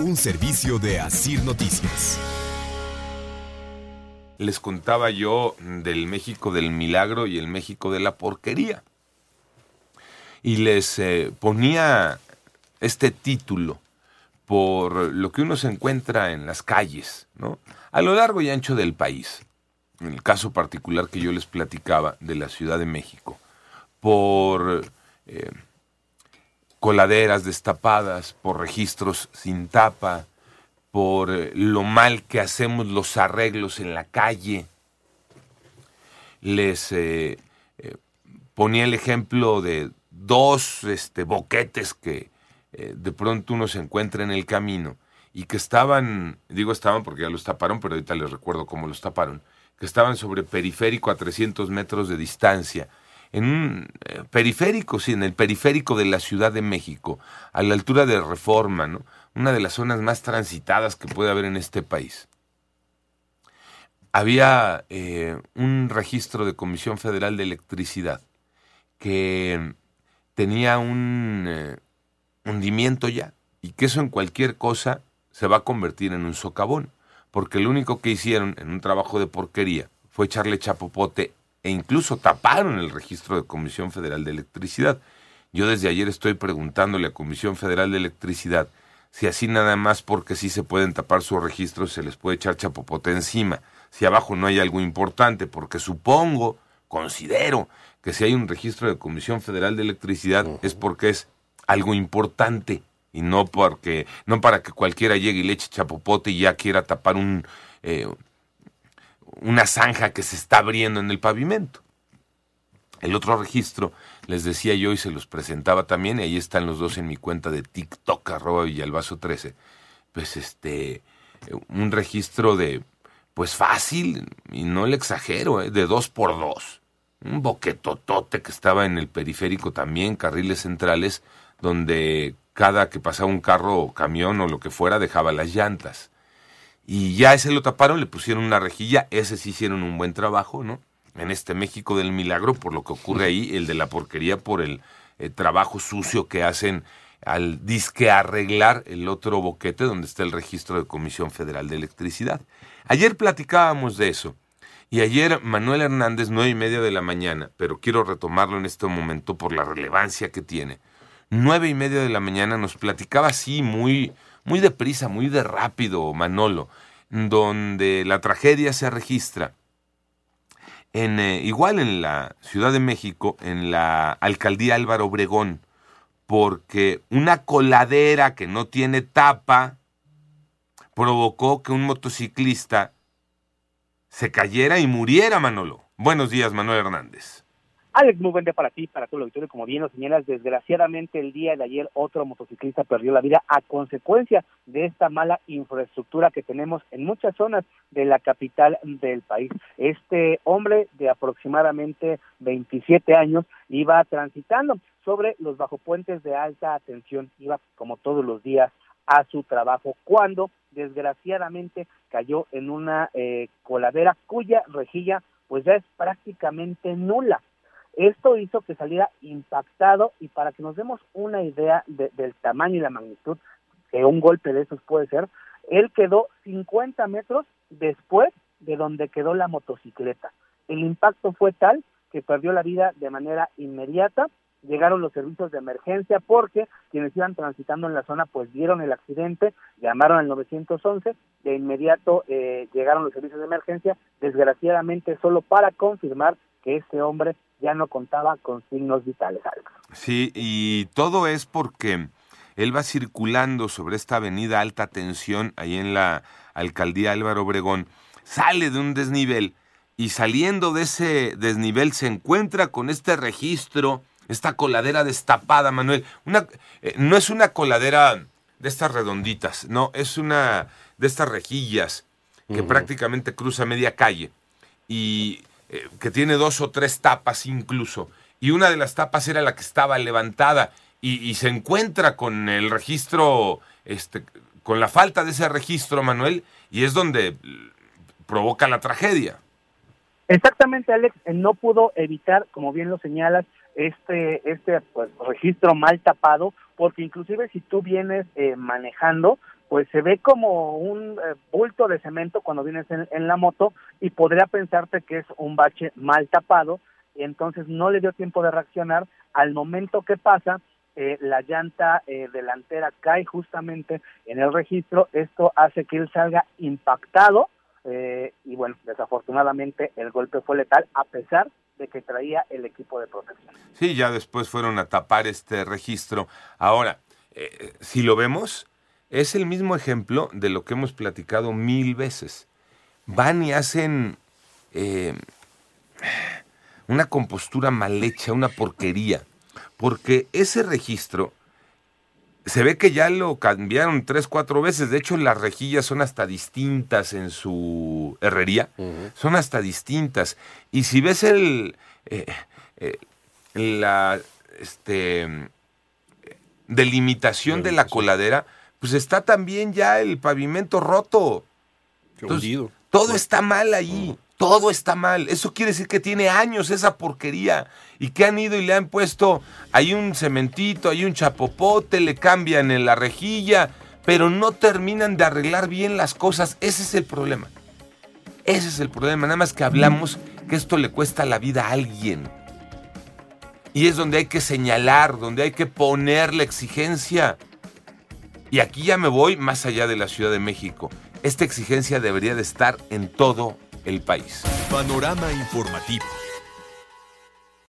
Un servicio de Asir Noticias. Les contaba yo del México del milagro y el México de la porquería. Y les eh, ponía este título por lo que uno se encuentra en las calles, ¿no? A lo largo y ancho del país. En el caso particular que yo les platicaba de la Ciudad de México. Por eh, coladeras destapadas, por registros sin tapa, por eh, lo mal que hacemos los arreglos en la calle. Les eh, eh, ponía el ejemplo de dos este, boquetes que de pronto uno se encuentra en el camino y que estaban, digo estaban porque ya los taparon, pero ahorita les recuerdo cómo los taparon, que estaban sobre periférico a 300 metros de distancia, en un eh, periférico, sí, en el periférico de la Ciudad de México, a la altura de Reforma, ¿no? Una de las zonas más transitadas que puede haber en este país. Había eh, un registro de Comisión Federal de Electricidad que tenía un eh, hundimiento ya y que eso en cualquier cosa se va a convertir en un socavón, porque lo único que hicieron en un trabajo de porquería fue echarle chapopote e incluso taparon el registro de Comisión Federal de Electricidad. Yo desde ayer estoy preguntándole a Comisión Federal de Electricidad si así nada más porque sí se pueden tapar sus registros se les puede echar chapopote encima, si abajo no hay algo importante, porque supongo, considero, que si hay un registro de Comisión Federal de Electricidad es porque es algo importante y no porque no para que cualquiera llegue y le eche chapopote y ya quiera tapar un eh, una zanja que se está abriendo en el pavimento. El otro registro, les decía yo y se los presentaba también, y ahí están los dos en mi cuenta de TikTok, arroba Villalbazo 13. Pues este, un registro de, pues fácil, y no le exagero, ¿eh? de dos por dos. Un boquetotote que estaba en el periférico también, carriles centrales, donde cada que pasaba un carro o camión o lo que fuera dejaba las llantas. Y ya ese lo taparon, le pusieron una rejilla, ese sí hicieron un buen trabajo, ¿no? En este México del milagro, por lo que ocurre ahí, el de la porquería, por el eh, trabajo sucio que hacen al disque arreglar el otro boquete donde está el registro de Comisión Federal de Electricidad. Ayer platicábamos de eso. Y ayer Manuel Hernández, nueve y media de la mañana, pero quiero retomarlo en este momento por la relevancia que tiene. Nueve y media de la mañana nos platicaba así muy, muy deprisa, muy de rápido, Manolo, donde la tragedia se registra en, eh, igual en la Ciudad de México, en la alcaldía Álvaro Obregón, porque una coladera que no tiene tapa provocó que un motociclista se cayera y muriera, Manolo. Buenos días, Manuel Hernández. Alex, muy buen para ti, para todo el auditorio. Como bien lo señalas, desgraciadamente el día de ayer otro motociclista perdió la vida a consecuencia de esta mala infraestructura que tenemos en muchas zonas de la capital del país. Este hombre de aproximadamente 27 años iba transitando sobre los bajopuentes de alta tensión, iba como todos los días a su trabajo, cuando desgraciadamente cayó en una eh, coladera cuya rejilla pues ya es prácticamente nula. Esto hizo que saliera impactado y para que nos demos una idea de, del tamaño y la magnitud que un golpe de esos puede ser, él quedó 50 metros después de donde quedó la motocicleta. El impacto fue tal que perdió la vida de manera inmediata. Llegaron los servicios de emergencia porque quienes iban transitando en la zona pues vieron el accidente, llamaron al 911, de inmediato eh, llegaron los servicios de emergencia, desgraciadamente solo para confirmar que este hombre ya no contaba con signos vitales. Sí, y todo es porque él va circulando sobre esta avenida alta tensión, ahí en la alcaldía Álvaro Obregón, sale de un desnivel y saliendo de ese desnivel se encuentra con este registro, esta coladera destapada, Manuel. Una, eh, no es una coladera de estas redonditas, no, es una de estas rejillas que prácticamente cruza media calle y eh, que tiene dos o tres tapas incluso. Y una de las tapas era la que estaba levantada y, y se encuentra con el registro, este, con la falta de ese registro, Manuel, y es donde provoca la tragedia. Exactamente, Alex, eh, no pudo evitar, como bien lo señalas, este este pues, registro mal tapado, porque inclusive si tú vienes eh, manejando, pues se ve como un eh, bulto de cemento cuando vienes en, en, la moto y podría pensarte que es un bache mal tapado y entonces no le dio tiempo de reaccionar. Al momento que pasa, eh, la llanta eh, delantera cae justamente en el registro, esto hace que él salga impactado eh, y bueno, desafortunadamente el golpe fue letal a pesar de que traía el equipo de protección. Sí, ya después fueron a tapar este registro. Ahora, eh, si lo vemos, es el mismo ejemplo de lo que hemos platicado mil veces. Van y hacen eh, una compostura mal hecha, una porquería, porque ese registro se ve que ya lo cambiaron tres, cuatro veces. De hecho, las rejillas son hasta distintas en su herrería. Uh -huh. Son hasta distintas. Y si ves el. Eh, eh, la. Este. Delimitación de la coladera, pues está también ya el pavimento roto. Entonces, todo está mal ahí. -huh. Todo está mal. Eso quiere decir que tiene años esa porquería. Y que han ido y le han puesto ahí un cementito, ahí un chapopote, le cambian en la rejilla, pero no terminan de arreglar bien las cosas. Ese es el problema. Ese es el problema. Nada más que hablamos que esto le cuesta la vida a alguien. Y es donde hay que señalar, donde hay que poner la exigencia. Y aquí ya me voy más allá de la Ciudad de México. Esta exigencia debería de estar en todo el país. Panorama informativo.